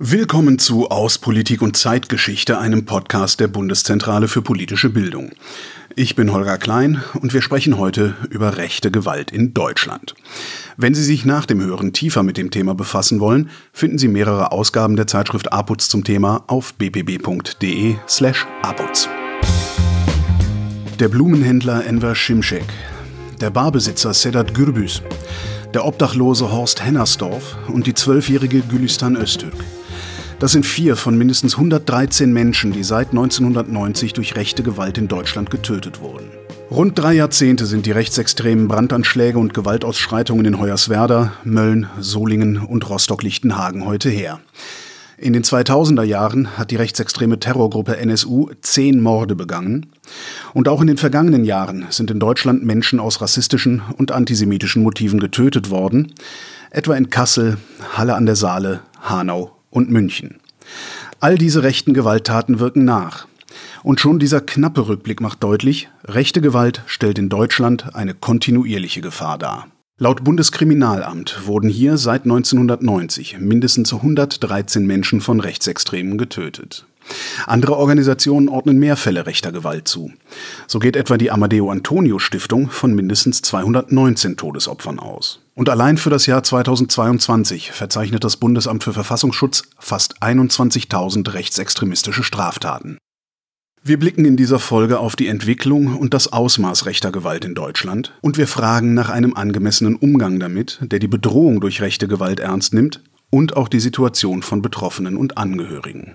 Willkommen zu Aus Politik und Zeitgeschichte, einem Podcast der Bundeszentrale für politische Bildung. Ich bin Holger Klein und wir sprechen heute über rechte Gewalt in Deutschland. Wenn Sie sich nach dem Hören tiefer mit dem Thema befassen wollen, finden Sie mehrere Ausgaben der Zeitschrift APUZ zum Thema auf bpb.de slash APUZ. Der Blumenhändler Enver Şimşek, der Barbesitzer Sedat Gürbüz, der obdachlose Horst Hennersdorf und die zwölfjährige Gülistan Öztürk. Das sind vier von mindestens 113 Menschen, die seit 1990 durch rechte Gewalt in Deutschland getötet wurden. Rund drei Jahrzehnte sind die rechtsextremen Brandanschläge und Gewaltausschreitungen in Hoyerswerda, Mölln, Solingen und Rostock-Lichtenhagen heute her. In den 2000er Jahren hat die rechtsextreme Terrorgruppe NSU zehn Morde begangen. Und auch in den vergangenen Jahren sind in Deutschland Menschen aus rassistischen und antisemitischen Motiven getötet worden, etwa in Kassel, Halle an der Saale, Hanau und München. All diese rechten Gewalttaten wirken nach. Und schon dieser knappe Rückblick macht deutlich, rechte Gewalt stellt in Deutschland eine kontinuierliche Gefahr dar. Laut Bundeskriminalamt wurden hier seit 1990 mindestens 113 Menschen von Rechtsextremen getötet. Andere Organisationen ordnen mehr Fälle rechter Gewalt zu. So geht etwa die Amadeo Antonio Stiftung von mindestens 219 Todesopfern aus. Und allein für das Jahr 2022 verzeichnet das Bundesamt für Verfassungsschutz fast 21.000 rechtsextremistische Straftaten. Wir blicken in dieser Folge auf die Entwicklung und das Ausmaß rechter Gewalt in Deutschland und wir fragen nach einem angemessenen Umgang damit, der die Bedrohung durch rechte Gewalt ernst nimmt und auch die Situation von Betroffenen und Angehörigen.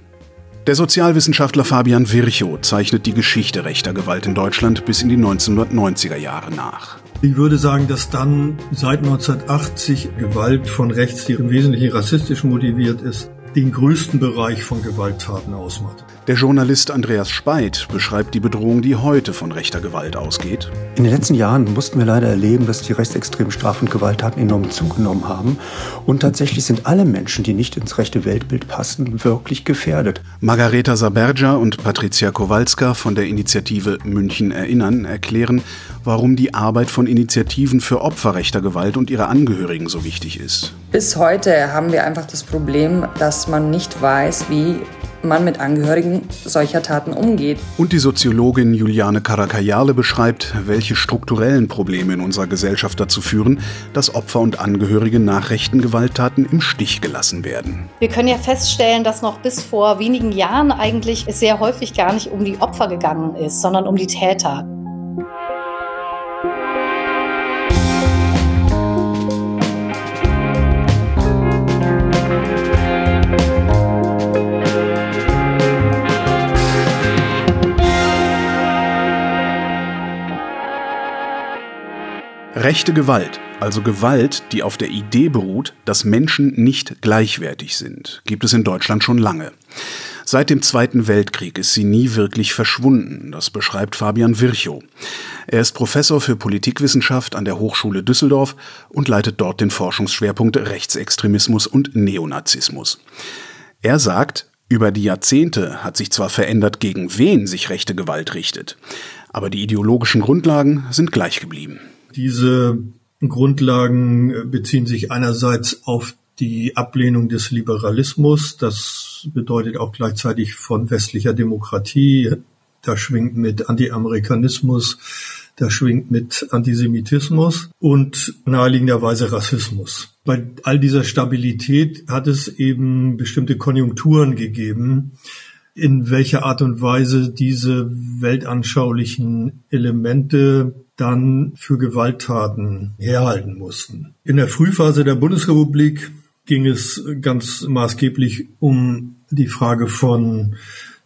Der Sozialwissenschaftler Fabian Virchow zeichnet die Geschichte rechter Gewalt in Deutschland bis in die 1990er Jahre nach. Ich würde sagen, dass dann seit 1980 Gewalt von rechts, die im Wesentlichen rassistisch motiviert ist, den größten Bereich von Gewalttaten ausmacht. Der Journalist Andreas Speit beschreibt die Bedrohung, die heute von rechter Gewalt ausgeht. In den letzten Jahren mussten wir leider erleben, dass die rechtsextremen Straf- und Gewalttaten enorm zugenommen haben. Und tatsächlich sind alle Menschen, die nicht ins rechte Weltbild passen, wirklich gefährdet. Margareta Saberja und Patricia Kowalska von der Initiative München Erinnern erklären, warum die Arbeit von Initiativen für Opfer rechter Gewalt und ihre Angehörigen so wichtig ist. Bis heute haben wir einfach das Problem, dass man nicht weiß, wie man mit Angehörigen solcher Taten umgeht. Und die Soziologin Juliane Karakayale beschreibt, welche strukturellen Probleme in unserer Gesellschaft dazu führen, dass Opfer und Angehörige nach rechten Gewalttaten im Stich gelassen werden. Wir können ja feststellen, dass noch bis vor wenigen Jahren eigentlich es sehr häufig gar nicht um die Opfer gegangen ist, sondern um die Täter. Rechte Gewalt, also Gewalt, die auf der Idee beruht, dass Menschen nicht gleichwertig sind, gibt es in Deutschland schon lange. Seit dem Zweiten Weltkrieg ist sie nie wirklich verschwunden, das beschreibt Fabian Virchow. Er ist Professor für Politikwissenschaft an der Hochschule Düsseldorf und leitet dort den Forschungsschwerpunkt Rechtsextremismus und Neonazismus. Er sagt, über die Jahrzehnte hat sich zwar verändert, gegen wen sich rechte Gewalt richtet, aber die ideologischen Grundlagen sind gleich geblieben. Diese Grundlagen äh, beziehen sich einerseits auf die Ablehnung des Liberalismus. Das bedeutet auch gleichzeitig von westlicher Demokratie. Da schwingt mit Anti-Amerikanismus, da schwingt mit Antisemitismus und naheliegenderweise Rassismus. Bei all dieser Stabilität hat es eben bestimmte Konjunkturen gegeben, in welcher Art und Weise diese weltanschaulichen Elemente dann für Gewalttaten herhalten mussten. In der Frühphase der Bundesrepublik ging es ganz maßgeblich um die Frage von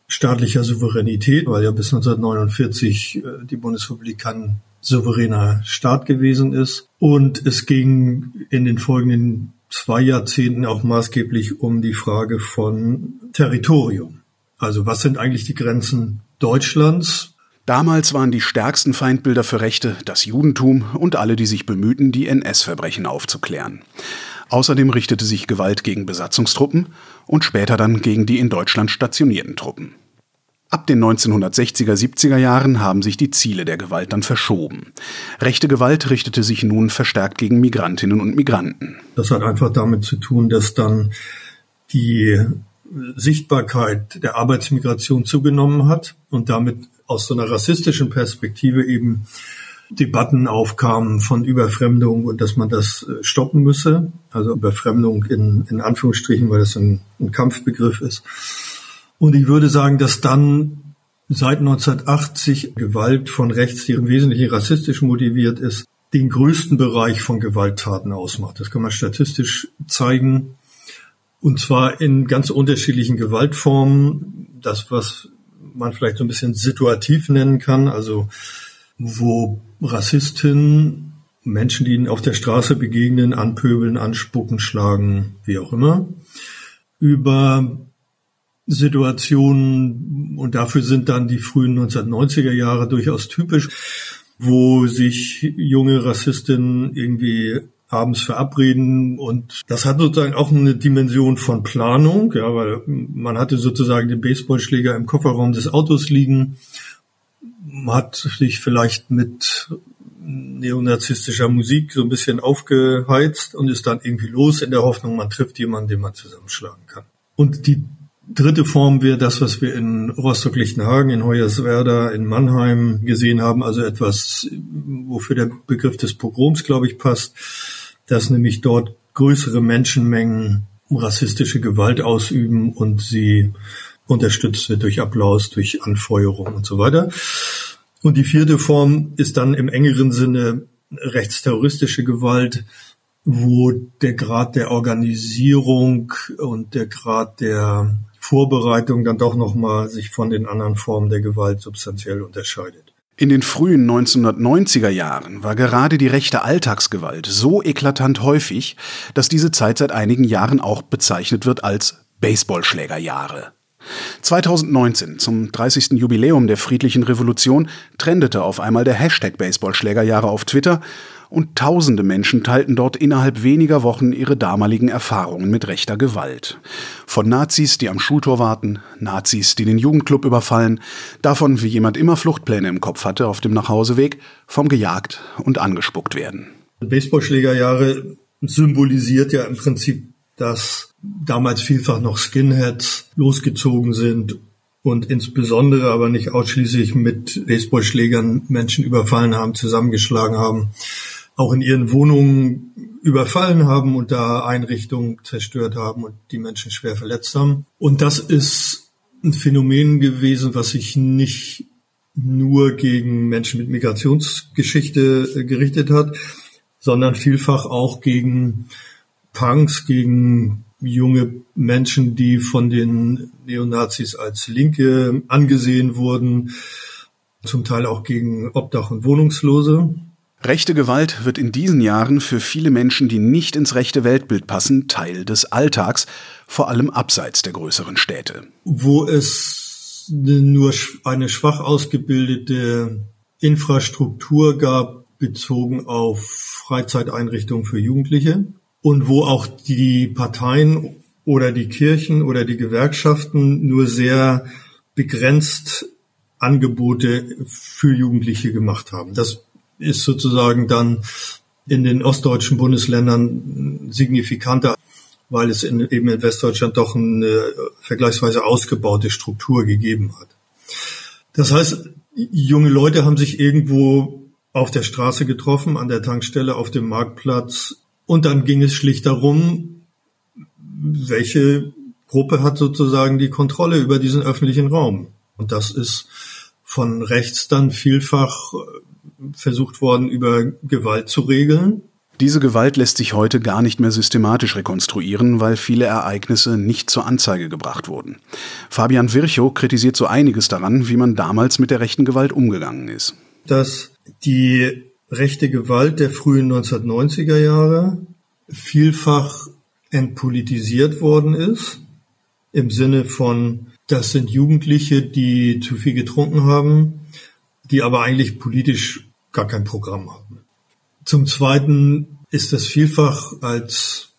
staatlicher Souveränität, weil ja bis 1949 äh, die Bundesrepublik kein souveräner Staat gewesen ist. Und es ging in den folgenden zwei Jahrzehnten auch maßgeblich um die Frage von Territorium. Also was sind eigentlich die Grenzen Deutschlands? Damals waren die stärksten Feindbilder für Rechte das Judentum und alle, die sich bemühten, die NS-Verbrechen aufzuklären. Außerdem richtete sich Gewalt gegen Besatzungstruppen und später dann gegen die in Deutschland stationierten Truppen. Ab den 1960er, 70er Jahren haben sich die Ziele der Gewalt dann verschoben. Rechte Gewalt richtete sich nun verstärkt gegen Migrantinnen und Migranten. Das hat einfach damit zu tun, dass dann die Sichtbarkeit der Arbeitsmigration zugenommen hat und damit aus so einer rassistischen Perspektive eben Debatten aufkamen von Überfremdung und dass man das äh, stoppen müsse. Also Überfremdung in, in Anführungsstrichen, weil das ein, ein Kampfbegriff ist. Und ich würde sagen, dass dann seit 1980 Gewalt von rechts, die im Wesentlichen rassistisch motiviert ist, den größten Bereich von Gewalttaten ausmacht. Das kann man statistisch zeigen. Und zwar in ganz unterschiedlichen Gewaltformen. Das, was man vielleicht so ein bisschen situativ nennen kann, also wo Rassistinnen Menschen, die ihnen auf der Straße begegnen, anpöbeln, anspucken, schlagen, wie auch immer, über Situationen, und dafür sind dann die frühen 1990er Jahre durchaus typisch, wo sich junge Rassistinnen irgendwie abends verabreden und das hat sozusagen auch eine Dimension von Planung, ja, weil man hatte sozusagen den Baseballschläger im Kofferraum des Autos liegen, hat sich vielleicht mit neonazistischer Musik so ein bisschen aufgeheizt und ist dann irgendwie los in der Hoffnung, man trifft jemanden, den man zusammenschlagen kann. Und die dritte Form wäre das, was wir in Rostock-Lichtenhagen, in Hoyerswerda, in Mannheim gesehen haben, also etwas, wofür der Begriff des Pogroms, glaube ich, passt, dass nämlich dort größere Menschenmengen rassistische Gewalt ausüben und sie unterstützt wird durch Applaus, durch Anfeuerung und so weiter. Und die vierte Form ist dann im engeren Sinne rechtsterroristische Gewalt, wo der Grad der Organisierung und der Grad der Vorbereitung dann doch nochmal sich von den anderen Formen der Gewalt substanziell unterscheidet. In den frühen 1990er Jahren war gerade die rechte Alltagsgewalt so eklatant häufig, dass diese Zeit seit einigen Jahren auch bezeichnet wird als Baseballschlägerjahre. 2019, zum 30. Jubiläum der friedlichen Revolution, trendete auf einmal der Hashtag Baseballschlägerjahre auf Twitter und tausende Menschen teilten dort innerhalb weniger Wochen ihre damaligen Erfahrungen mit rechter Gewalt. Von Nazis, die am Schultor warten, Nazis, die den Jugendclub überfallen, davon, wie jemand immer Fluchtpläne im Kopf hatte auf dem Nachhauseweg, vom gejagt und angespuckt werden. Baseballschlägerjahre symbolisiert ja im Prinzip, dass damals vielfach noch Skinheads losgezogen sind und insbesondere aber nicht ausschließlich mit Baseballschlägern Menschen überfallen haben, zusammengeschlagen haben auch in ihren Wohnungen überfallen haben und da Einrichtungen zerstört haben und die Menschen schwer verletzt haben. Und das ist ein Phänomen gewesen, was sich nicht nur gegen Menschen mit Migrationsgeschichte äh, gerichtet hat, sondern vielfach auch gegen Punks, gegen junge Menschen, die von den Neonazis als Linke angesehen wurden, zum Teil auch gegen Obdach- und Wohnungslose. Rechte Gewalt wird in diesen Jahren für viele Menschen, die nicht ins rechte Weltbild passen, Teil des Alltags, vor allem abseits der größeren Städte. Wo es nur eine schwach ausgebildete Infrastruktur gab, bezogen auf Freizeiteinrichtungen für Jugendliche und wo auch die Parteien oder die Kirchen oder die Gewerkschaften nur sehr begrenzt Angebote für Jugendliche gemacht haben. Das ist sozusagen dann in den ostdeutschen Bundesländern signifikanter, weil es in, eben in Westdeutschland doch eine vergleichsweise ausgebaute Struktur gegeben hat. Das heißt, junge Leute haben sich irgendwo auf der Straße getroffen, an der Tankstelle, auf dem Marktplatz und dann ging es schlicht darum, welche Gruppe hat sozusagen die Kontrolle über diesen öffentlichen Raum. Und das ist von rechts dann vielfach versucht worden, über Gewalt zu regeln. Diese Gewalt lässt sich heute gar nicht mehr systematisch rekonstruieren, weil viele Ereignisse nicht zur Anzeige gebracht wurden. Fabian Virchow kritisiert so einiges daran, wie man damals mit der rechten Gewalt umgegangen ist. Dass die rechte Gewalt der frühen 1990er Jahre vielfach entpolitisiert worden ist, im Sinne von, das sind Jugendliche, die zu viel getrunken haben, die aber eigentlich politisch gar kein Programm haben. Zum Zweiten ist das vielfach als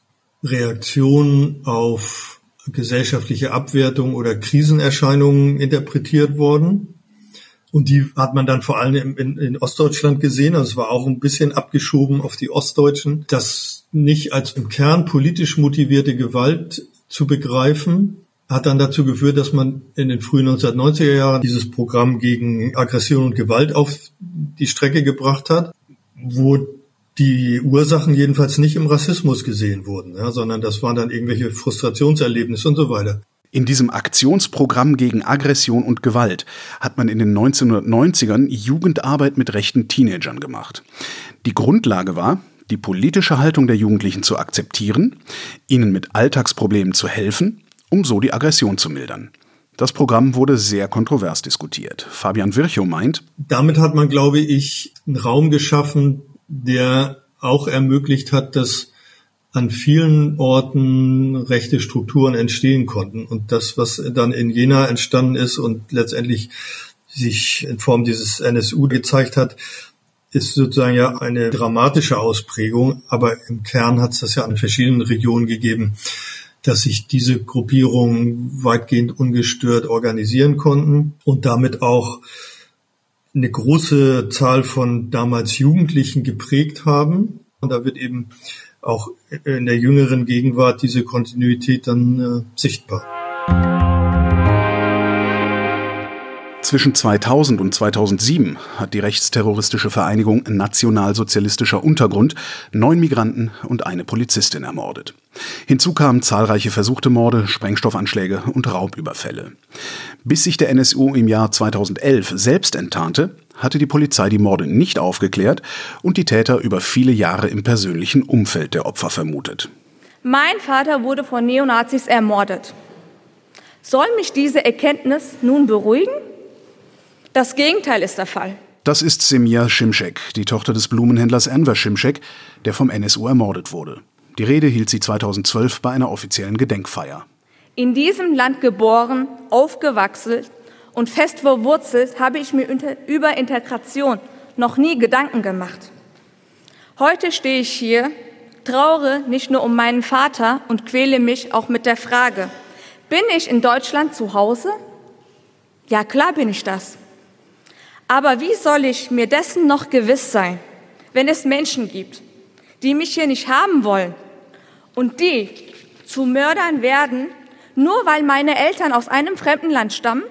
Reaktion auf gesellschaftliche Abwertung oder Krisenerscheinungen interpretiert worden. Und die hat man dann vor allem in, in, in, Ostdeutschland gesehen. Also es war auch ein bisschen abgeschoben auf die Ostdeutschen, das nicht als im Kern politisch motivierte Gewalt zu begreifen, hat dann dazu geführt, dass man in den frühen 1990er Jahren dieses Programm gegen Aggression und Gewalt auf die Strecke gebracht hat, wo die Ursachen jedenfalls nicht im Rassismus gesehen wurden, ja, sondern das waren dann irgendwelche Frustrationserlebnisse und so weiter. In diesem Aktionsprogramm gegen Aggression und Gewalt hat man in den 1990ern Jugendarbeit mit rechten Teenagern gemacht. Die Grundlage war, die politische Haltung der Jugendlichen zu akzeptieren, ihnen mit Alltagsproblemen zu helfen, um so die Aggression zu mildern. Das Programm wurde sehr kontrovers diskutiert. Fabian Virchow meint, damit hat man, glaube ich, einen Raum geschaffen, der auch ermöglicht hat, dass an vielen Orten rechte Strukturen entstehen konnten. Und das, was dann in Jena entstanden ist und letztendlich sich in Form dieses NSU gezeigt hat, ist sozusagen ja eine dramatische Ausprägung, aber im Kern hat es das ja an verschiedenen Regionen gegeben, dass sich diese Gruppierungen weitgehend ungestört organisieren konnten und damit auch eine große Zahl von damals Jugendlichen geprägt haben. Und da wird eben auch in der jüngeren Gegenwart diese Kontinuität dann äh, sichtbar. Zwischen 2000 und 2007 hat die rechtsterroristische Vereinigung Nationalsozialistischer Untergrund neun Migranten und eine Polizistin ermordet. Hinzu kamen zahlreiche versuchte Morde, Sprengstoffanschläge und Raubüberfälle. Bis sich der NSU im Jahr 2011 selbst enttarnte, hatte die Polizei die Morde nicht aufgeklärt und die Täter über viele Jahre im persönlichen Umfeld der Opfer vermutet. Mein Vater wurde von Neonazis ermordet. Soll mich diese Erkenntnis nun beruhigen? Das Gegenteil ist der Fall. Das ist Semia Schimschek, die Tochter des Blumenhändlers Enver Schimschek, der vom NSU ermordet wurde. Die Rede hielt sie 2012 bei einer offiziellen Gedenkfeier. In diesem Land geboren, aufgewachsen und fest verwurzelt habe ich mir über Integration noch nie Gedanken gemacht. Heute stehe ich hier, traure nicht nur um meinen Vater und quäle mich auch mit der Frage, bin ich in Deutschland zu Hause? Ja, klar bin ich das. Aber wie soll ich mir dessen noch gewiss sein, wenn es Menschen gibt, die mich hier nicht haben wollen und die zu Mördern werden, nur weil meine Eltern aus einem fremden Land stammen?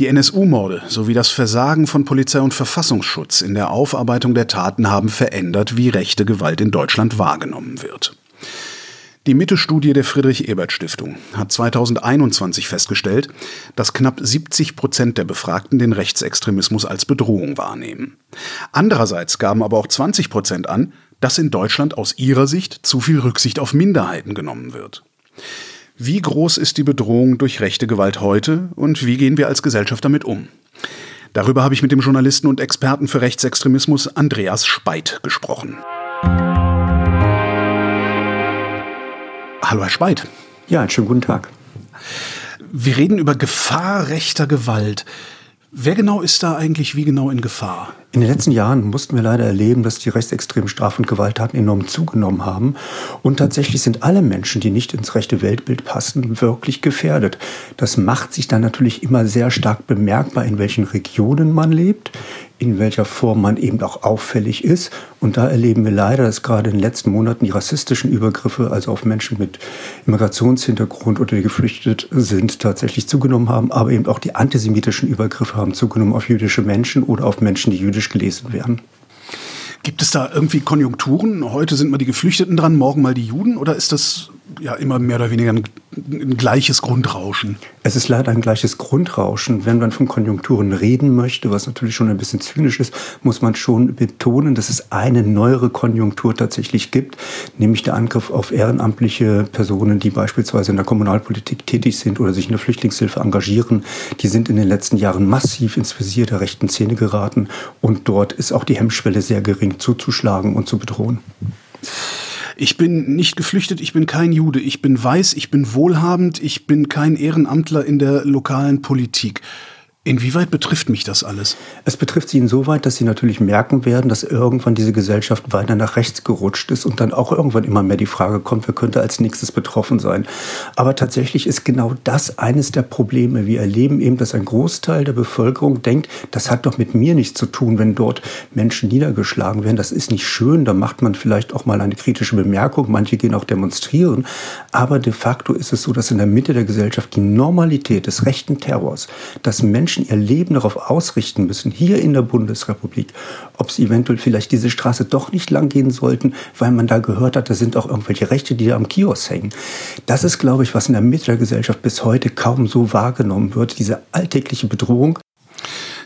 Die NSU-Morde sowie das Versagen von Polizei und Verfassungsschutz in der Aufarbeitung der Taten haben verändert, wie rechte Gewalt in Deutschland wahrgenommen wird. Die Mitte-Studie der Friedrich-Ebert-Stiftung hat 2021 festgestellt, dass knapp 70 Prozent der Befragten den Rechtsextremismus als Bedrohung wahrnehmen. Andererseits gaben aber auch 20 Prozent an, dass in Deutschland aus ihrer Sicht zu viel Rücksicht auf Minderheiten genommen wird. Wie groß ist die Bedrohung durch rechte Gewalt heute und wie gehen wir als Gesellschaft damit um? Darüber habe ich mit dem Journalisten und Experten für Rechtsextremismus Andreas Speit gesprochen. Hallo, Herr Speit. Ja, einen schönen guten Tag. Wir reden über Gefahr rechter Gewalt. Wer genau ist da eigentlich wie genau in Gefahr? In den letzten Jahren mussten wir leider erleben, dass die rechtsextremen Straf- und Gewalttaten enorm zugenommen haben. Und tatsächlich sind alle Menschen, die nicht ins rechte Weltbild passen, wirklich gefährdet. Das macht sich dann natürlich immer sehr stark bemerkbar, in welchen Regionen man lebt, in welcher Form man eben auch auffällig ist. Und da erleben wir leider, dass gerade in den letzten Monaten die rassistischen Übergriffe, also auf Menschen mit Immigrationshintergrund oder die geflüchtet sind, tatsächlich zugenommen haben. Aber eben auch die antisemitischen Übergriffe haben zugenommen auf jüdische Menschen oder auf Menschen, die jüdisch gelesen werden. Gibt es da irgendwie Konjunkturen? Heute sind mal die Geflüchteten dran, morgen mal die Juden? Oder ist das ja immer mehr oder weniger ein, ein, gleiches Grundrauschen. Es ist leider ein gleiches Grundrauschen. Wenn man von Konjunkturen reden möchte, was natürlich schon ein bisschen zynisch ist, muss man schon betonen, dass es eine neuere Konjunktur tatsächlich gibt, nämlich der Angriff auf ehrenamtliche Personen, die beispielsweise in der Kommunalpolitik tätig sind oder sich in der Flüchtlingshilfe engagieren. Die sind in den letzten Jahren massiv ins Visier der rechten Szene geraten und dort ist auch die Hemmschwelle sehr gering zuzuschlagen und zu bedrohen. Ich bin nicht geflüchtet, ich bin kein Jude, ich bin weiß, ich bin wohlhabend, ich bin kein Ehrenamtler in der lokalen Politik. Inwieweit betrifft mich das alles? Es betrifft Sie insoweit, dass Sie natürlich merken werden, dass irgendwann diese Gesellschaft weiter nach rechts gerutscht ist und dann auch irgendwann immer mehr die Frage kommt, wer könnte als nächstes betroffen sein. Aber tatsächlich ist genau das eines der Probleme. Wir erleben eben, dass ein Großteil der Bevölkerung denkt, das hat doch mit mir nichts zu tun, wenn dort Menschen niedergeschlagen werden. Das ist nicht schön, da macht man vielleicht auch mal eine kritische Bemerkung. Manche gehen auch demonstrieren. Aber de facto ist es so, dass in der Mitte der Gesellschaft die Normalität des rechten Terrors, dass Menschen Menschen ihr Leben darauf ausrichten müssen, hier in der Bundesrepublik, ob sie eventuell vielleicht diese Straße doch nicht lang gehen sollten, weil man da gehört hat, da sind auch irgendwelche Rechte, die da am Kiosk hängen. Das ist, glaube ich, was in der Mitte der Gesellschaft bis heute kaum so wahrgenommen wird, diese alltägliche Bedrohung.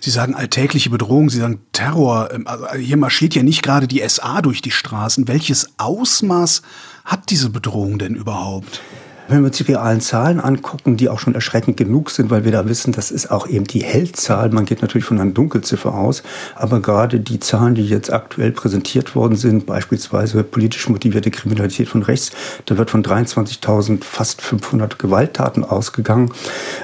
Sie sagen alltägliche Bedrohung, Sie sagen Terror. Ähm, also hier marschiert ja nicht gerade die SA durch die Straßen. Welches Ausmaß hat diese Bedrohung denn überhaupt? Wenn wir uns die realen Zahlen angucken, die auch schon erschreckend genug sind, weil wir da wissen, das ist auch eben die Hellzahl. Man geht natürlich von einer Dunkelziffer aus, aber gerade die Zahlen, die jetzt aktuell präsentiert worden sind, beispielsweise politisch motivierte Kriminalität von rechts, da wird von 23.000 fast 500 Gewalttaten ausgegangen,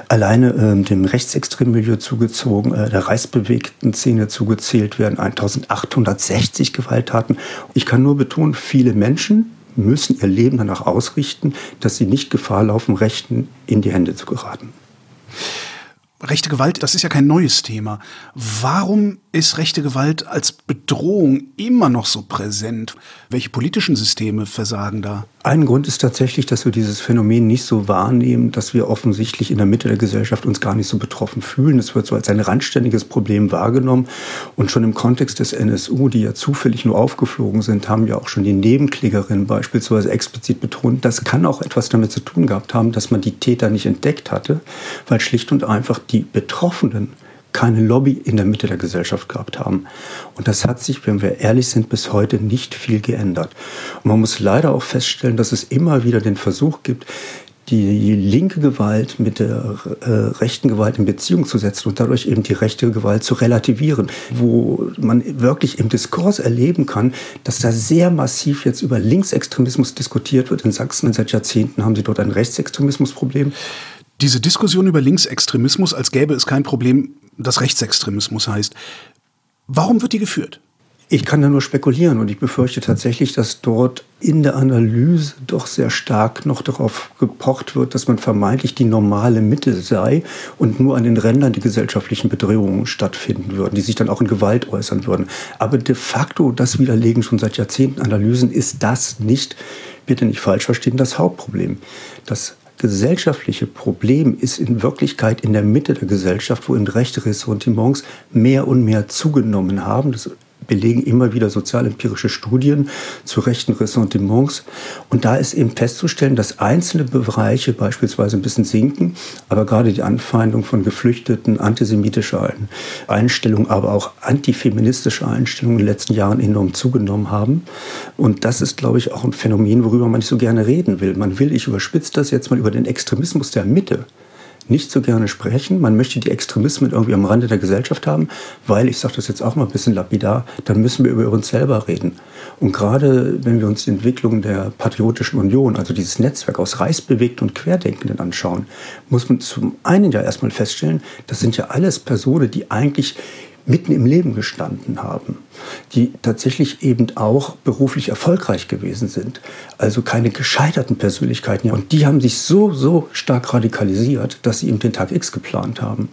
alleine äh, dem rechtsextremen Milieu zugezogen, äh, der reichsbewegten Szene zugezählt werden 1.860 Gewalttaten. Ich kann nur betonen, viele Menschen, müssen ihr Leben danach ausrichten, dass sie nicht Gefahr laufen, Rechten in die Hände zu geraten. Rechte Gewalt, das ist ja kein neues Thema. Warum ist rechte Gewalt als Bedrohung immer noch so präsent? Welche politischen Systeme versagen da? Ein Grund ist tatsächlich, dass wir dieses Phänomen nicht so wahrnehmen, dass wir offensichtlich in der Mitte der Gesellschaft uns gar nicht so betroffen fühlen. Es wird so als ein randständiges Problem wahrgenommen. Und schon im Kontext des NSU, die ja zufällig nur aufgeflogen sind, haben ja auch schon die Nebenklägerinnen beispielsweise explizit betont, das kann auch etwas damit zu tun gehabt haben, dass man die Täter nicht entdeckt hatte, weil schlicht und einfach die Betroffenen keine Lobby in der Mitte der Gesellschaft gehabt haben. Und das hat sich, wenn wir ehrlich sind, bis heute nicht viel geändert. Und man muss leider auch feststellen, dass es immer wieder den Versuch gibt, die linke Gewalt mit der äh, rechten Gewalt in Beziehung zu setzen und dadurch eben die rechte Gewalt zu relativieren, wo man wirklich im Diskurs erleben kann, dass da sehr massiv jetzt über Linksextremismus diskutiert wird. In Sachsen seit Jahrzehnten haben sie dort ein Rechtsextremismusproblem. Diese Diskussion über Linksextremismus, als gäbe es kein Problem, das Rechtsextremismus heißt, warum wird die geführt? Ich kann da nur spekulieren und ich befürchte tatsächlich, dass dort in der Analyse doch sehr stark noch darauf gepocht wird, dass man vermeintlich die normale Mitte sei und nur an den Rändern die gesellschaftlichen Bedrohungen stattfinden würden, die sich dann auch in Gewalt äußern würden. Aber de facto, das widerlegen schon seit Jahrzehnten Analysen, ist das nicht, bitte nicht falsch verstehen, das Hauptproblem. Das gesellschaftliche Problem ist in Wirklichkeit in der Mitte der Gesellschaft, wo eben rechte Ressentiments mehr und mehr zugenommen haben. Das belegen immer wieder sozialempirische Studien zu rechten Ressentiments. Und da ist eben festzustellen, dass einzelne Bereiche beispielsweise ein bisschen sinken, aber gerade die Anfeindung von Geflüchteten, antisemitische Einstellungen, aber auch antifeministische Einstellungen in den letzten Jahren enorm zugenommen haben. Und das ist, glaube ich, auch ein Phänomen, worüber man nicht so gerne reden will. Man will, ich überspitze das jetzt mal über den Extremismus der Mitte nicht so gerne sprechen. Man möchte die Extremismen irgendwie am Rande der Gesellschaft haben, weil, ich sage das jetzt auch mal ein bisschen lapidar, dann müssen wir über uns selber reden. Und gerade wenn wir uns die Entwicklung der Patriotischen Union, also dieses Netzwerk aus Reichsbewegten und Querdenkenden anschauen, muss man zum einen ja erstmal feststellen, das sind ja alles Personen, die eigentlich mitten im Leben gestanden haben, die tatsächlich eben auch beruflich erfolgreich gewesen sind. Also keine gescheiterten Persönlichkeiten. Und die haben sich so, so stark radikalisiert, dass sie eben den Tag X geplant haben.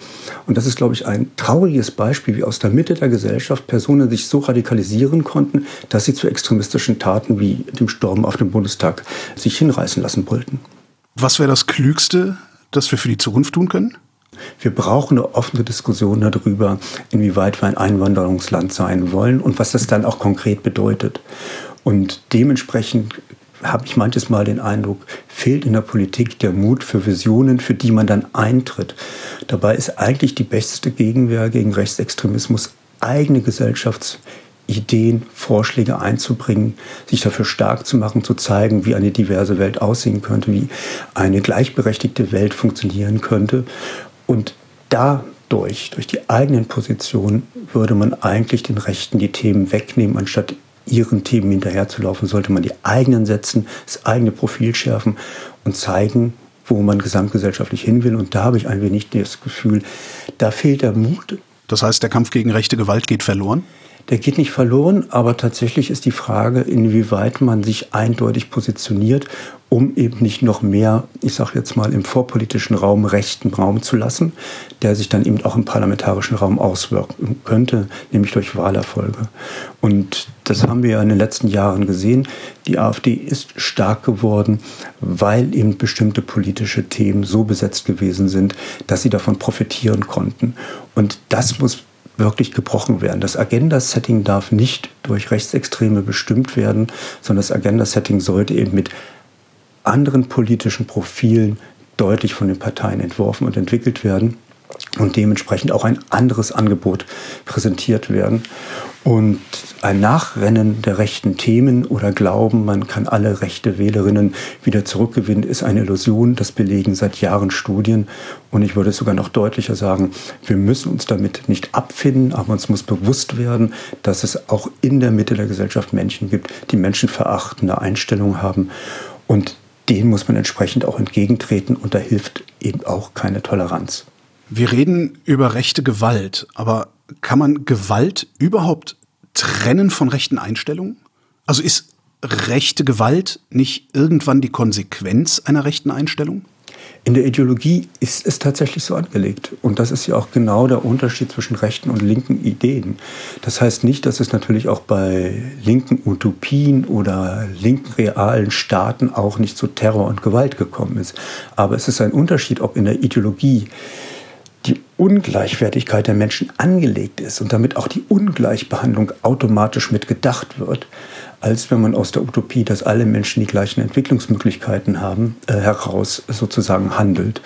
Und das ist, glaube ich, ein trauriges Beispiel, wie aus der Mitte der Gesellschaft Personen sich so radikalisieren konnten, dass sie zu extremistischen Taten wie dem Sturm auf den Bundestag sich hinreißen lassen wollten. Was wäre das Klügste, das wir für die Zukunft tun können? Wir brauchen eine offene Diskussion darüber, inwieweit wir ein Einwanderungsland sein wollen und was das dann auch konkret bedeutet. Und dementsprechend habe ich manches Mal den Eindruck, fehlt in der Politik der Mut für Visionen, für die man dann eintritt. Dabei ist eigentlich die beste Gegenwehr gegen Rechtsextremismus eigene Gesellschaftsideen, Vorschläge einzubringen, sich dafür stark zu machen, zu zeigen, wie eine diverse Welt aussehen könnte, wie eine gleichberechtigte Welt funktionieren könnte. Und dadurch, durch die eigenen Positionen, würde man eigentlich den Rechten die Themen wegnehmen, anstatt ihren Themen hinterherzulaufen, sollte man die eigenen setzen, das eigene Profil schärfen und zeigen, wo man gesamtgesellschaftlich hin will. Und da habe ich ein wenig das Gefühl, da fehlt der Mut. Das heißt, der Kampf gegen rechte Gewalt geht verloren? Der geht nicht verloren, aber tatsächlich ist die Frage, inwieweit man sich eindeutig positioniert, um eben nicht noch mehr, ich sage jetzt mal, im vorpolitischen Raum rechten Raum zu lassen, der sich dann eben auch im parlamentarischen Raum auswirken könnte, nämlich durch Wahlerfolge. Und das haben wir ja in den letzten Jahren gesehen. Die AfD ist stark geworden, weil eben bestimmte politische Themen so besetzt gewesen sind, dass sie davon profitieren konnten. Und das muss wirklich gebrochen werden. Das Agenda-Setting darf nicht durch Rechtsextreme bestimmt werden, sondern das Agenda-Setting sollte eben mit anderen politischen Profilen deutlich von den Parteien entworfen und entwickelt werden und dementsprechend auch ein anderes Angebot präsentiert werden. Und ein Nachrennen der rechten Themen oder Glauben, man kann alle rechte Wählerinnen wieder zurückgewinnen, ist eine Illusion. Das belegen seit Jahren Studien. Und ich würde sogar noch deutlicher sagen, wir müssen uns damit nicht abfinden, aber uns muss bewusst werden, dass es auch in der Mitte der Gesellschaft Menschen gibt, die menschenverachtende Einstellungen haben. Und denen muss man entsprechend auch entgegentreten. Und da hilft eben auch keine Toleranz. Wir reden über rechte Gewalt, aber kann man Gewalt überhaupt trennen von rechten Einstellungen? Also ist rechte Gewalt nicht irgendwann die Konsequenz einer rechten Einstellung? In der Ideologie ist es tatsächlich so angelegt. Und das ist ja auch genau der Unterschied zwischen rechten und linken Ideen. Das heißt nicht, dass es natürlich auch bei linken Utopien oder linken realen Staaten auch nicht zu Terror und Gewalt gekommen ist. Aber es ist ein Unterschied, ob in der Ideologie die Ungleichwertigkeit der Menschen angelegt ist und damit auch die Ungleichbehandlung automatisch mitgedacht wird, als wenn man aus der Utopie, dass alle Menschen die gleichen Entwicklungsmöglichkeiten haben, äh, heraus sozusagen handelt.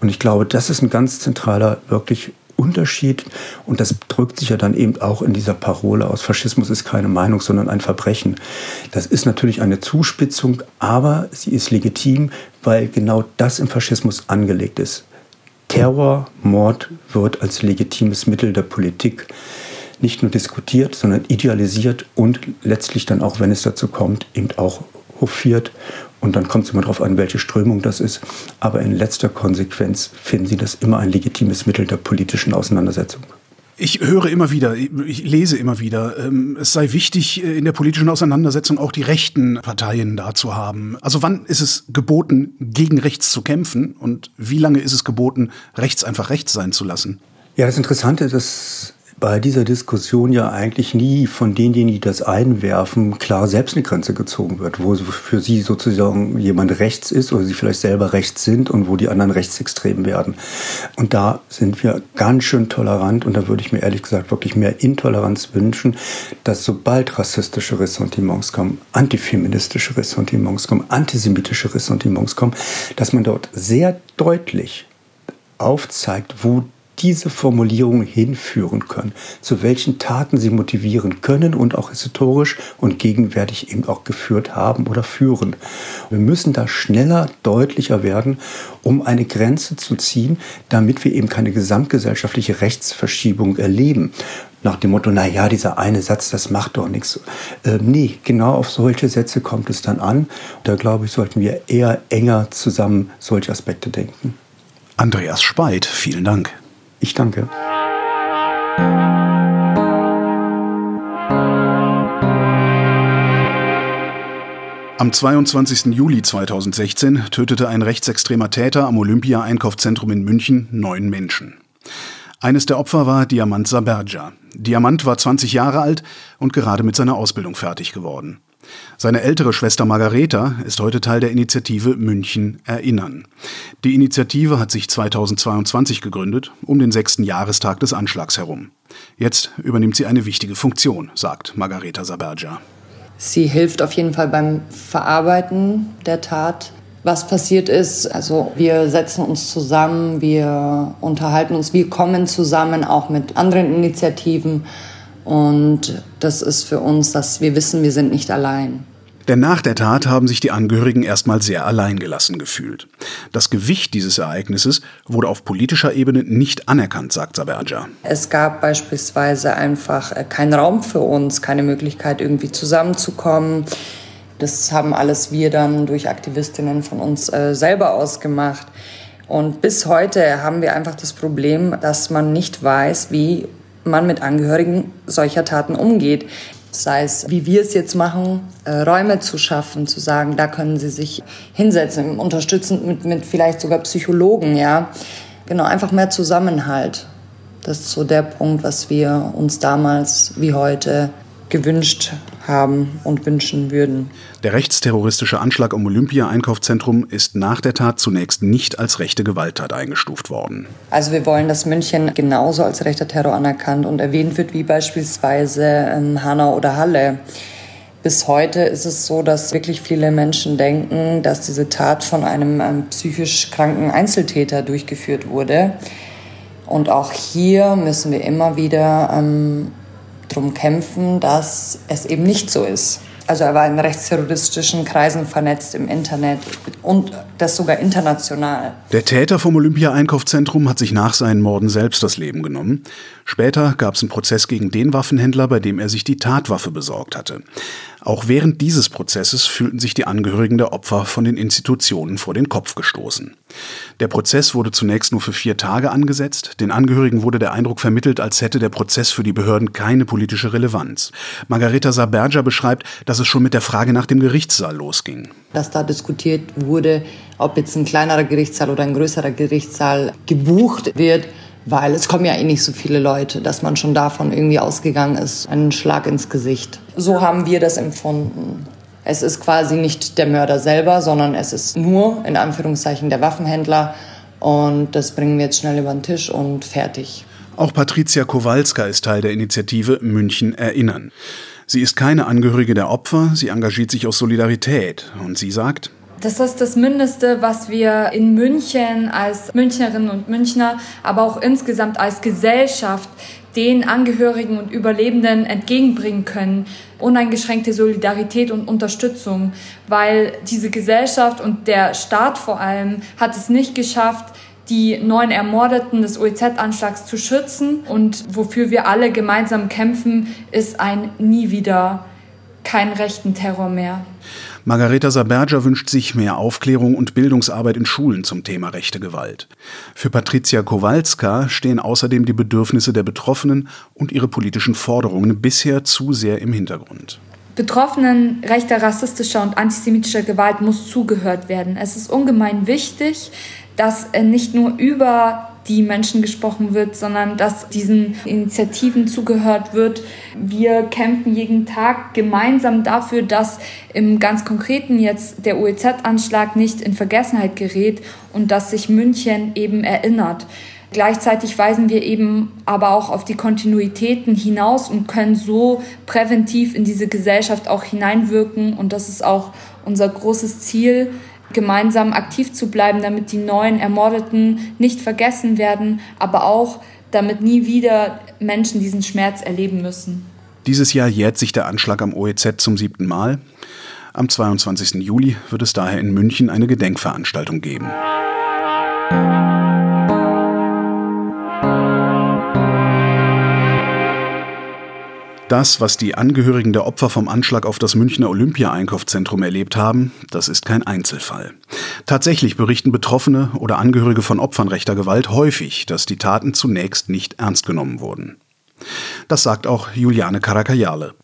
Und ich glaube, das ist ein ganz zentraler, wirklich Unterschied und das drückt sich ja dann eben auch in dieser Parole aus, Faschismus ist keine Meinung, sondern ein Verbrechen. Das ist natürlich eine Zuspitzung, aber sie ist legitim, weil genau das im Faschismus angelegt ist. Terror, Mord wird als legitimes Mittel der Politik nicht nur diskutiert, sondern idealisiert und letztlich dann auch, wenn es dazu kommt, eben auch hofiert. Und dann kommt es immer darauf an, welche Strömung das ist. Aber in letzter Konsequenz finden Sie das immer ein legitimes Mittel der politischen Auseinandersetzung. Ich höre immer wieder, ich lese immer wieder, ähm, es sei wichtig, äh, in der politischen Auseinandersetzung auch die rechten Parteien da zu haben. Also wann ist es geboten, gegen rechts zu kämpfen und wie lange ist es geboten, rechts einfach rechts sein zu lassen? Ja, das Interessante ist, dass bei dieser Diskussion ja eigentlich nie von denjenigen, die das einwerfen, klar selbst eine Grenze gezogen wird, wo für sie sozusagen jemand rechts ist oder sie vielleicht selber rechts sind und wo die anderen rechtsextrem werden. Und da sind wir ganz schön tolerant und da würde ich mir ehrlich gesagt wirklich mehr Intoleranz wünschen, dass sobald rassistische Ressentiments kommen, antifeministische Ressentiments kommen, antisemitische Ressentiments kommen, dass man dort sehr deutlich aufzeigt, wo diese Formulierungen hinführen können, zu welchen Taten sie motivieren können und auch historisch und gegenwärtig eben auch geführt haben oder führen. Wir müssen da schneller, deutlicher werden, um eine Grenze zu ziehen, damit wir eben keine gesamtgesellschaftliche Rechtsverschiebung erleben nach dem Motto, na ja, dieser eine Satz, das macht doch nichts. Äh, nee, genau auf solche Sätze kommt es dann an. Da glaube ich, sollten wir eher enger zusammen solche Aspekte denken. Andreas Speit, vielen Dank. Ich danke. Am 22. Juli 2016 tötete ein rechtsextremer Täter am Olympia-Einkaufszentrum in München neun Menschen. Eines der Opfer war Diamant Saberja. Diamant war 20 Jahre alt und gerade mit seiner Ausbildung fertig geworden. Seine ältere Schwester Margareta ist heute Teil der Initiative München Erinnern. Die Initiative hat sich 2022 gegründet, um den sechsten Jahrestag des Anschlags herum. Jetzt übernimmt sie eine wichtige Funktion, sagt Margareta Saberja. Sie hilft auf jeden Fall beim Verarbeiten der Tat. Was passiert ist, also wir setzen uns zusammen, wir unterhalten uns, wir kommen zusammen auch mit anderen Initiativen und das ist für uns, dass wir wissen, wir sind nicht allein. Denn nach der Tat haben sich die Angehörigen erstmal sehr alleingelassen gefühlt. Das Gewicht dieses Ereignisses wurde auf politischer Ebene nicht anerkannt, sagt Saberja. Es gab beispielsweise einfach äh, keinen Raum für uns, keine Möglichkeit, irgendwie zusammenzukommen. Das haben alles wir dann durch Aktivistinnen von uns äh, selber ausgemacht. Und bis heute haben wir einfach das Problem, dass man nicht weiß, wie man mit Angehörigen solcher Taten umgeht. Sei es, wie wir es jetzt machen, äh, Räume zu schaffen, zu sagen, da können sie sich hinsetzen, unterstützend mit, mit vielleicht sogar Psychologen, ja. Genau, einfach mehr Zusammenhalt. Das ist so der Punkt, was wir uns damals wie heute gewünscht haben und wünschen würden. Der rechtsterroristische Anschlag am Olympia-Einkaufszentrum ist nach der Tat zunächst nicht als rechte Gewalttat eingestuft worden. Also wir wollen, dass München genauso als rechter Terror anerkannt und erwähnt wird wie beispielsweise in Hanau oder Halle. Bis heute ist es so, dass wirklich viele Menschen denken, dass diese Tat von einem, einem ähm, psychisch kranken Einzeltäter durchgeführt wurde. Und auch hier müssen wir immer wieder ähm, darum kämpfen, dass es eben nicht so ist. Also er war in rechtsterroristischen Kreisen vernetzt im Internet und das sogar international. Der Täter vom Olympia-Einkaufszentrum hat sich nach seinen Morden selbst das Leben genommen. Später gab es einen Prozess gegen den Waffenhändler, bei dem er sich die Tatwaffe besorgt hatte. Auch während dieses Prozesses fühlten sich die Angehörigen der Opfer von den Institutionen vor den Kopf gestoßen. Der Prozess wurde zunächst nur für vier Tage angesetzt. Den Angehörigen wurde der Eindruck vermittelt, als hätte der Prozess für die Behörden keine politische Relevanz. Margareta Saberger beschreibt, dass es schon mit der Frage nach dem Gerichtssaal losging. Dass da diskutiert wurde, ob jetzt ein kleinerer Gerichtssaal oder ein größerer Gerichtssaal gebucht wird weil es kommen ja eh nicht so viele Leute, dass man schon davon irgendwie ausgegangen ist, einen Schlag ins Gesicht. So haben wir das empfunden. Es ist quasi nicht der Mörder selber, sondern es ist nur in Anführungszeichen der Waffenhändler und das bringen wir jetzt schnell über den Tisch und fertig. Auch Patricia Kowalska ist Teil der Initiative München erinnern. Sie ist keine Angehörige der Opfer, sie engagiert sich aus Solidarität und sie sagt, das ist das Mindeste, was wir in München als Münchnerinnen und Münchner, aber auch insgesamt als Gesellschaft den Angehörigen und Überlebenden entgegenbringen können. Uneingeschränkte Solidarität und Unterstützung, weil diese Gesellschaft und der Staat vor allem hat es nicht geschafft, die neun Ermordeten des OEZ-Anschlags zu schützen. Und wofür wir alle gemeinsam kämpfen, ist ein nie wieder kein rechten Terror mehr. Margareta Saberger wünscht sich mehr Aufklärung und Bildungsarbeit in Schulen zum Thema rechte Gewalt. Für Patricia Kowalska stehen außerdem die Bedürfnisse der Betroffenen und ihre politischen Forderungen bisher zu sehr im Hintergrund. Betroffenen rechter, rassistischer und antisemitischer Gewalt muss zugehört werden. Es ist ungemein wichtig, dass nicht nur über die Menschen gesprochen wird, sondern dass diesen Initiativen zugehört wird. Wir kämpfen jeden Tag gemeinsam dafür, dass im ganz konkreten jetzt der OEZ-Anschlag nicht in Vergessenheit gerät und dass sich München eben erinnert. Gleichzeitig weisen wir eben aber auch auf die Kontinuitäten hinaus und können so präventiv in diese Gesellschaft auch hineinwirken. Und das ist auch unser großes Ziel, gemeinsam aktiv zu bleiben, damit die neuen Ermordeten nicht vergessen werden, aber auch damit nie wieder Menschen diesen Schmerz erleben müssen. Dieses Jahr jährt sich der Anschlag am OEZ zum siebten Mal. Am 22. Juli wird es daher in München eine Gedenkveranstaltung geben. Das, was die Angehörigen der Opfer vom Anschlag auf das Münchner Olympia-Einkaufszentrum erlebt haben, das ist kein Einzelfall. Tatsächlich berichten Betroffene oder Angehörige von Opfern rechter Gewalt häufig, dass die Taten zunächst nicht ernst genommen wurden. Das sagt auch Juliane Karakajale.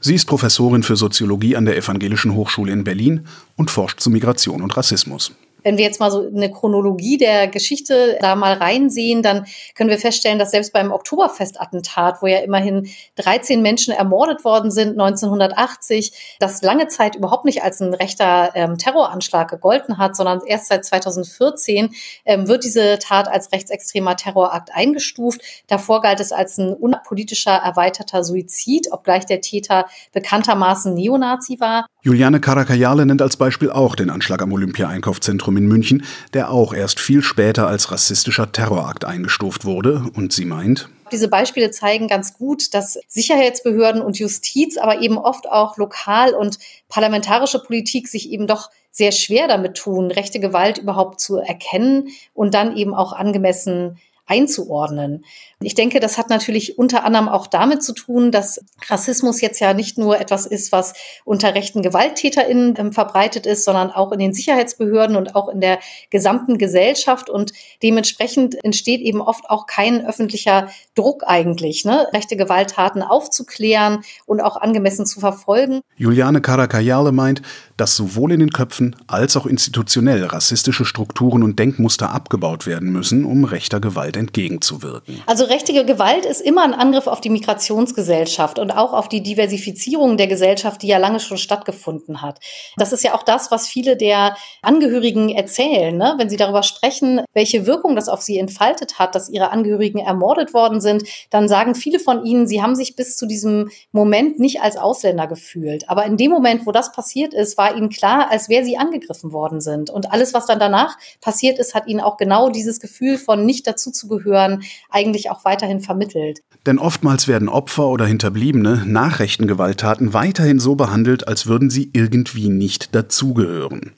Sie ist Professorin für Soziologie an der Evangelischen Hochschule in Berlin und forscht zu Migration und Rassismus. Wenn wir jetzt mal so eine Chronologie der Geschichte da mal reinsehen, dann können wir feststellen, dass selbst beim Oktoberfestattentat, wo ja immerhin 13 Menschen ermordet worden sind 1980, das lange Zeit überhaupt nicht als ein rechter ähm, Terroranschlag gegolten hat, sondern erst seit 2014 ähm, wird diese Tat als rechtsextremer Terrorakt eingestuft. Davor galt es als ein unpolitischer erweiterter Suizid, obgleich der Täter bekanntermaßen Neonazi war. Juliane Karakajale nennt als Beispiel auch den Anschlag am Olympia-Einkaufszentrum in München, der auch erst viel später als rassistischer Terrorakt eingestuft wurde. Und sie meint, diese Beispiele zeigen ganz gut, dass Sicherheitsbehörden und Justiz, aber eben oft auch lokal und parlamentarische Politik sich eben doch sehr schwer damit tun, rechte Gewalt überhaupt zu erkennen und dann eben auch angemessen einzuordnen. Ich denke, das hat natürlich unter anderem auch damit zu tun, dass Rassismus jetzt ja nicht nur etwas ist, was unter rechten GewalttäterInnen ähm, verbreitet ist, sondern auch in den Sicherheitsbehörden und auch in der gesamten Gesellschaft. Und dementsprechend entsteht eben oft auch kein öffentlicher Druck eigentlich, ne? rechte Gewalttaten aufzuklären und auch angemessen zu verfolgen. Juliane Karakayale meint, dass sowohl in den Köpfen als auch institutionell rassistische Strukturen und Denkmuster abgebaut werden müssen, um rechter Gewalt entgegenzuwirken. Also rechte Gewalt ist immer ein Angriff auf die Migrationsgesellschaft und auch auf die Diversifizierung der Gesellschaft, die ja lange schon stattgefunden hat. Das ist ja auch das, was viele der Angehörigen erzählen, ne? wenn sie darüber sprechen, welche Wirkung das auf sie entfaltet hat, dass ihre Angehörigen ermordet worden sind, dann sagen viele von ihnen, sie haben sich bis zu diesem Moment nicht als Ausländer gefühlt. Aber in dem Moment, wo das passiert ist, war ihnen klar, als wäre sie angegriffen worden sind. Und alles, was dann danach passiert ist, hat ihnen auch genau dieses Gefühl von nicht dazuzugehören eigentlich auch weiterhin vermittelt. Denn oftmals werden Opfer oder Hinterbliebene nach rechten Gewalttaten weiterhin so behandelt, als würden sie irgendwie nicht dazugehören.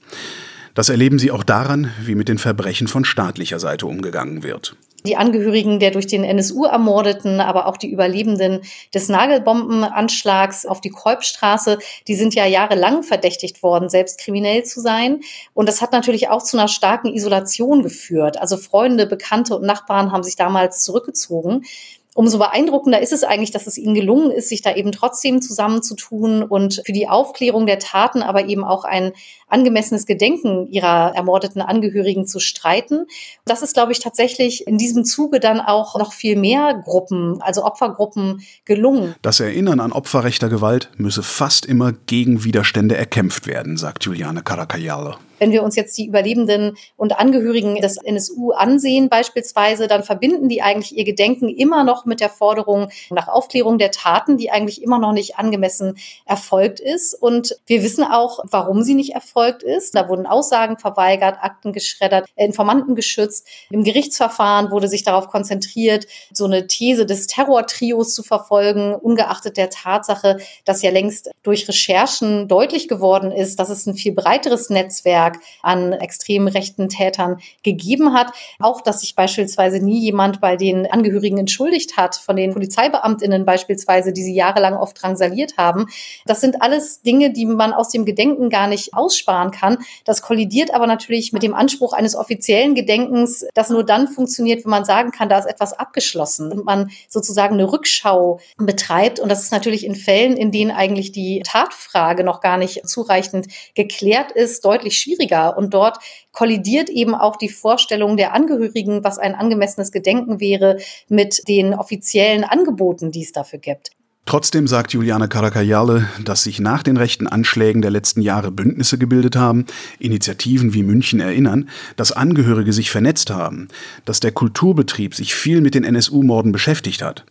Das erleben sie auch daran, wie mit den Verbrechen von staatlicher Seite umgegangen wird die Angehörigen der durch den NSU ermordeten, aber auch die Überlebenden des Nagelbombenanschlags auf die Kolbstraße, die sind ja jahrelang verdächtigt worden, selbst kriminell zu sein. Und das hat natürlich auch zu einer starken Isolation geführt. Also Freunde, Bekannte und Nachbarn haben sich damals zurückgezogen umso beeindruckender ist es eigentlich, dass es ihnen gelungen ist, sich da eben trotzdem zusammenzutun und für die Aufklärung der Taten, aber eben auch ein angemessenes Gedenken ihrer ermordeten Angehörigen zu streiten. Das ist, glaube ich, tatsächlich in diesem Zuge dann auch noch viel mehr Gruppen, also Opfergruppen, gelungen. Das Erinnern an Opfer rechter Gewalt müsse fast immer gegen Widerstände erkämpft werden, sagt Juliane Caracayale. Wenn wir uns jetzt die Überlebenden und Angehörigen des NSU ansehen beispielsweise, dann verbinden die eigentlich ihr Gedenken immer noch mit der Forderung nach Aufklärung der Taten, die eigentlich immer noch nicht angemessen erfolgt ist. Und wir wissen auch, warum sie nicht erfolgt ist. Da wurden Aussagen verweigert, Akten geschreddert, Informanten geschützt. Im Gerichtsverfahren wurde sich darauf konzentriert, so eine These des Terrortrios zu verfolgen, ungeachtet der Tatsache, dass ja längst durch Recherchen deutlich geworden ist, dass es ein viel breiteres Netzwerk an extrem rechten Tätern gegeben hat. Auch, dass sich beispielsweise nie jemand bei den Angehörigen entschuldigt hat, von den Polizeibeamtinnen beispielsweise, die sie jahrelang oft drangsaliert haben. Das sind alles Dinge, die man aus dem Gedenken gar nicht ausspricht sparen kann. Das kollidiert aber natürlich mit dem Anspruch eines offiziellen Gedenkens, das nur dann funktioniert, wenn man sagen kann, da ist etwas abgeschlossen und man sozusagen eine Rückschau betreibt. Und das ist natürlich in Fällen, in denen eigentlich die Tatfrage noch gar nicht zureichend geklärt ist, deutlich schwieriger. Und dort kollidiert eben auch die Vorstellung der Angehörigen, was ein angemessenes Gedenken wäre, mit den offiziellen Angeboten, die es dafür gibt. Trotzdem sagt Juliane Caracayale, dass sich nach den rechten Anschlägen der letzten Jahre Bündnisse gebildet haben, Initiativen wie München erinnern, dass Angehörige sich vernetzt haben, dass der Kulturbetrieb sich viel mit den NSU-Morden beschäftigt hat.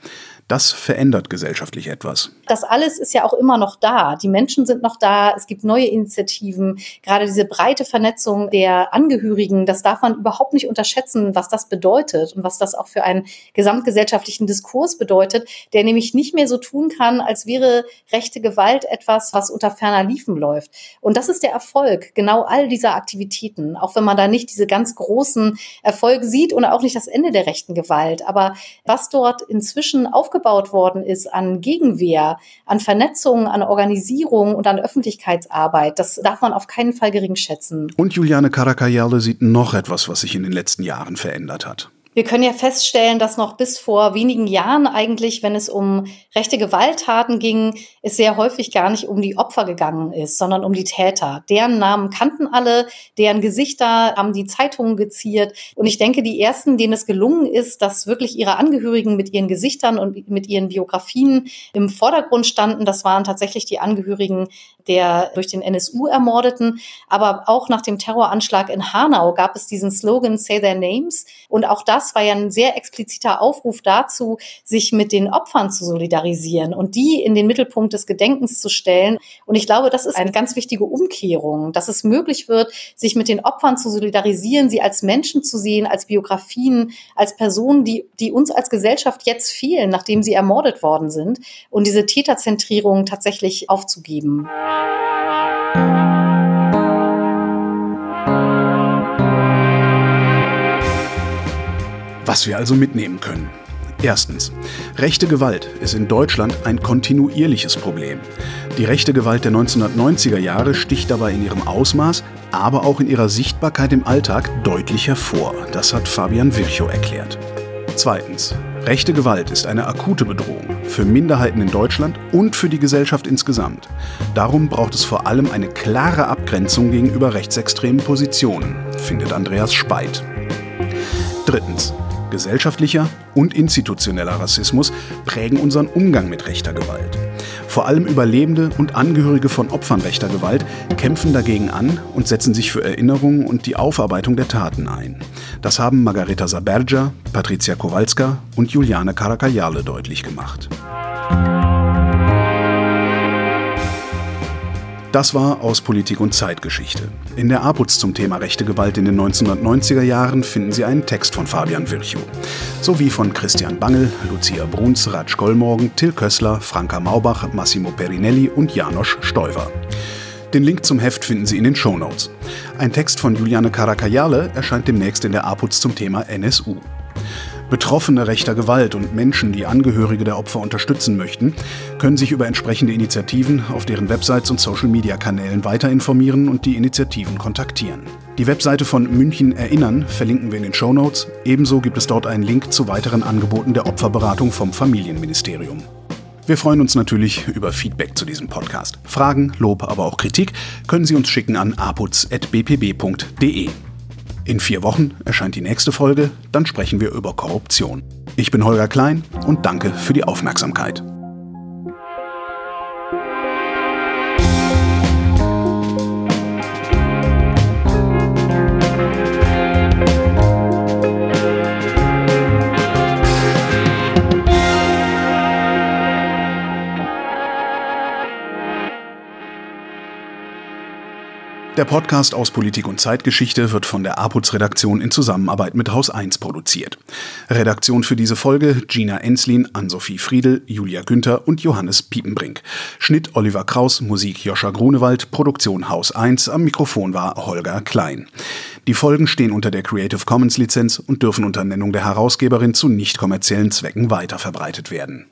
Das verändert gesellschaftlich etwas. Das alles ist ja auch immer noch da. Die Menschen sind noch da. Es gibt neue Initiativen. Gerade diese breite Vernetzung der Angehörigen, das darf man überhaupt nicht unterschätzen, was das bedeutet und was das auch für einen gesamtgesellschaftlichen Diskurs bedeutet, der nämlich nicht mehr so tun kann, als wäre rechte Gewalt etwas, was unter ferner Liefen läuft. Und das ist der Erfolg genau all dieser Aktivitäten, auch wenn man da nicht diese ganz großen Erfolge sieht und auch nicht das Ende der rechten Gewalt. Aber was dort inzwischen aufgebaut aufgebaut worden ist an Gegenwehr, an Vernetzung, an Organisierung und an Öffentlichkeitsarbeit, das darf man auf keinen Fall gering schätzen. Und Juliane Caracayale sieht noch etwas, was sich in den letzten Jahren verändert hat. Wir können ja feststellen, dass noch bis vor wenigen Jahren eigentlich, wenn es um rechte Gewalttaten ging, es sehr häufig gar nicht um die Opfer gegangen ist, sondern um die Täter. Deren Namen kannten alle, deren Gesichter haben die Zeitungen geziert. Und ich denke, die ersten, denen es gelungen ist, dass wirklich ihre Angehörigen mit ihren Gesichtern und mit ihren Biografien im Vordergrund standen, das waren tatsächlich die Angehörigen der durch den NSU ermordeten. Aber auch nach dem Terroranschlag in Hanau gab es diesen Slogan Say Their Names. Und auch das war ja ein sehr expliziter Aufruf dazu, sich mit den Opfern zu solidarisieren und die in den Mittelpunkt des Gedenkens zu stellen. Und ich glaube, das ist eine ganz wichtige Umkehrung, dass es möglich wird, sich mit den Opfern zu solidarisieren, sie als Menschen zu sehen, als Biografien, als Personen, die, die uns als Gesellschaft jetzt fehlen, nachdem sie ermordet worden sind und diese Täterzentrierung tatsächlich aufzugeben. Was wir also mitnehmen können. Erstens. Rechte Gewalt ist in Deutschland ein kontinuierliches Problem. Die rechte Gewalt der 1990er Jahre sticht dabei in ihrem Ausmaß, aber auch in ihrer Sichtbarkeit im Alltag deutlich hervor. Das hat Fabian Virchow erklärt. Zweitens. Rechte Gewalt ist eine akute Bedrohung für Minderheiten in Deutschland und für die Gesellschaft insgesamt. Darum braucht es vor allem eine klare Abgrenzung gegenüber rechtsextremen Positionen, findet Andreas Speit. Drittens. Gesellschaftlicher und institutioneller Rassismus prägen unseren Umgang mit rechter Gewalt. Vor allem Überlebende und Angehörige von Opfern rechter Gewalt kämpfen dagegen an und setzen sich für Erinnerung und die Aufarbeitung der Taten ein. Das haben Margareta Saberja, Patricia Kowalska und Juliane Caracayale deutlich gemacht. Das war aus Politik und Zeitgeschichte. In der APUZ zum Thema rechte Gewalt in den 1990er Jahren finden Sie einen Text von Fabian Virchow. Sowie von Christian Bangel, Lucia Bruns, Ratsch Gollmorgen, Till Kössler, Franka Maubach, Massimo Perinelli und Janosch Stoiver. Den Link zum Heft finden Sie in den Show Notes. Ein Text von Juliane Caracayale erscheint demnächst in der APUZ zum Thema NSU. Betroffene rechter Gewalt und Menschen, die Angehörige der Opfer unterstützen möchten, können sich über entsprechende Initiativen auf deren Websites und Social-Media-Kanälen weiter informieren und die Initiativen kontaktieren. Die Webseite von München Erinnern verlinken wir in den Show Notes. Ebenso gibt es dort einen Link zu weiteren Angeboten der Opferberatung vom Familienministerium. Wir freuen uns natürlich über Feedback zu diesem Podcast. Fragen, Lob, aber auch Kritik können Sie uns schicken an aputz.bpb.de. In vier Wochen erscheint die nächste Folge, dann sprechen wir über Korruption. Ich bin Holger Klein und danke für die Aufmerksamkeit. Der Podcast aus Politik und Zeitgeschichte wird von der APUZ-Redaktion in Zusammenarbeit mit Haus 1 produziert. Redaktion für diese Folge Gina Enslin, Ann-Sophie Friedel, Julia Günther und Johannes Piepenbrink. Schnitt Oliver Kraus, Musik Joscha Grunewald, Produktion Haus 1, am Mikrofon war Holger Klein. Die Folgen stehen unter der Creative Commons Lizenz und dürfen unter Nennung der Herausgeberin zu nicht kommerziellen Zwecken weiterverbreitet werden.